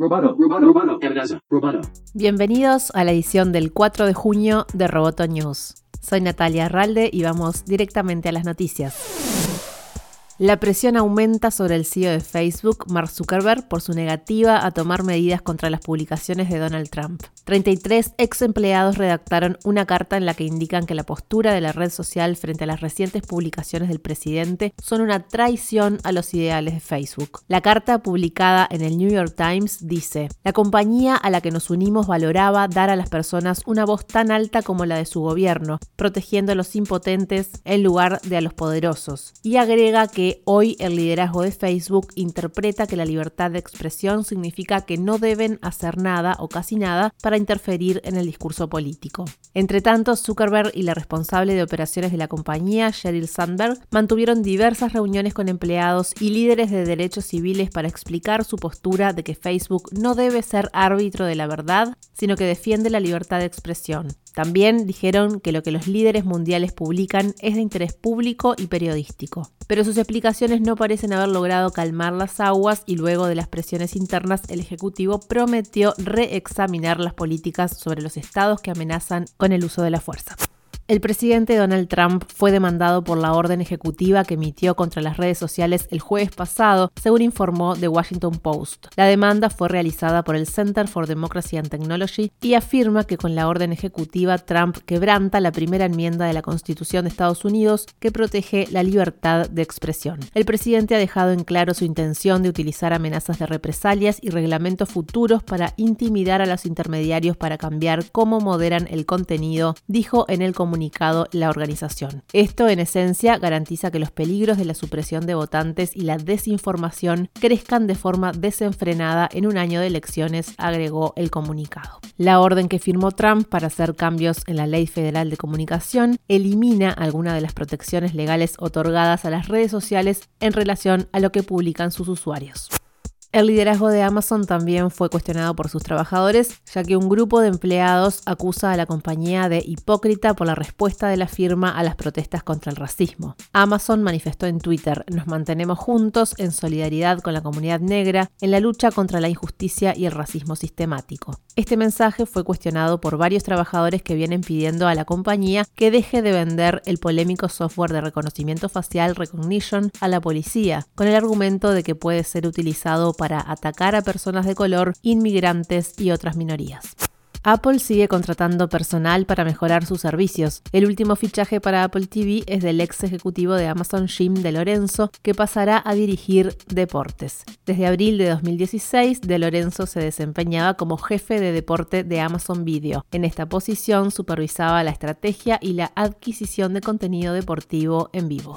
Roboto, Roboto, Roboto. Bienvenidos a la edición del 4 de junio de Roboto News. Soy Natalia Arralde y vamos directamente a las noticias. La presión aumenta sobre el CEO de Facebook, Mark Zuckerberg, por su negativa a tomar medidas contra las publicaciones de Donald Trump. 33 ex empleados redactaron una carta en la que indican que la postura de la red social frente a las recientes publicaciones del presidente son una traición a los ideales de Facebook. La carta publicada en el New York Times dice, la compañía a la que nos unimos valoraba dar a las personas una voz tan alta como la de su gobierno, protegiendo a los impotentes en lugar de a los poderosos, y agrega que hoy el liderazgo de Facebook interpreta que la libertad de expresión significa que no deben hacer nada o casi nada para interferir en el discurso político. Entre tanto, Zuckerberg y la responsable de operaciones de la compañía, Sheryl Sandberg, mantuvieron diversas reuniones con empleados y líderes de derechos civiles para explicar su postura de que Facebook no debe ser árbitro de la verdad, sino que defiende la libertad de expresión. También dijeron que lo que los líderes mundiales publican es de interés público y periodístico. Pero sus explicaciones no parecen haber logrado calmar las aguas y luego de las presiones internas el Ejecutivo prometió reexaminar las políticas sobre los estados que amenazan con el uso de la fuerza. El presidente Donald Trump fue demandado por la orden ejecutiva que emitió contra las redes sociales el jueves pasado, según informó The Washington Post. La demanda fue realizada por el Center for Democracy and Technology y afirma que con la orden ejecutiva Trump quebranta la primera enmienda de la Constitución de Estados Unidos que protege la libertad de expresión. El presidente ha dejado en claro su intención de utilizar amenazas de represalias y reglamentos futuros para intimidar a los intermediarios para cambiar cómo moderan el contenido, dijo en el comunicado la organización. Esto, en esencia, garantiza que los peligros de la supresión de votantes y la desinformación crezcan de forma desenfrenada en un año de elecciones, agregó el comunicado. La orden que firmó Trump para hacer cambios en la Ley Federal de Comunicación elimina algunas de las protecciones legales otorgadas a las redes sociales en relación a lo que publican sus usuarios. El liderazgo de Amazon también fue cuestionado por sus trabajadores, ya que un grupo de empleados acusa a la compañía de hipócrita por la respuesta de la firma a las protestas contra el racismo. Amazon manifestó en Twitter, nos mantenemos juntos en solidaridad con la comunidad negra en la lucha contra la injusticia y el racismo sistemático. Este mensaje fue cuestionado por varios trabajadores que vienen pidiendo a la compañía que deje de vender el polémico software de reconocimiento facial Recognition a la policía, con el argumento de que puede ser utilizado para atacar a personas de color, inmigrantes y otras minorías. Apple sigue contratando personal para mejorar sus servicios. El último fichaje para Apple TV es del ex ejecutivo de Amazon Jim De Lorenzo, que pasará a dirigir deportes. Desde abril de 2016, De Lorenzo se desempeñaba como jefe de deporte de Amazon Video. En esta posición supervisaba la estrategia y la adquisición de contenido deportivo en vivo.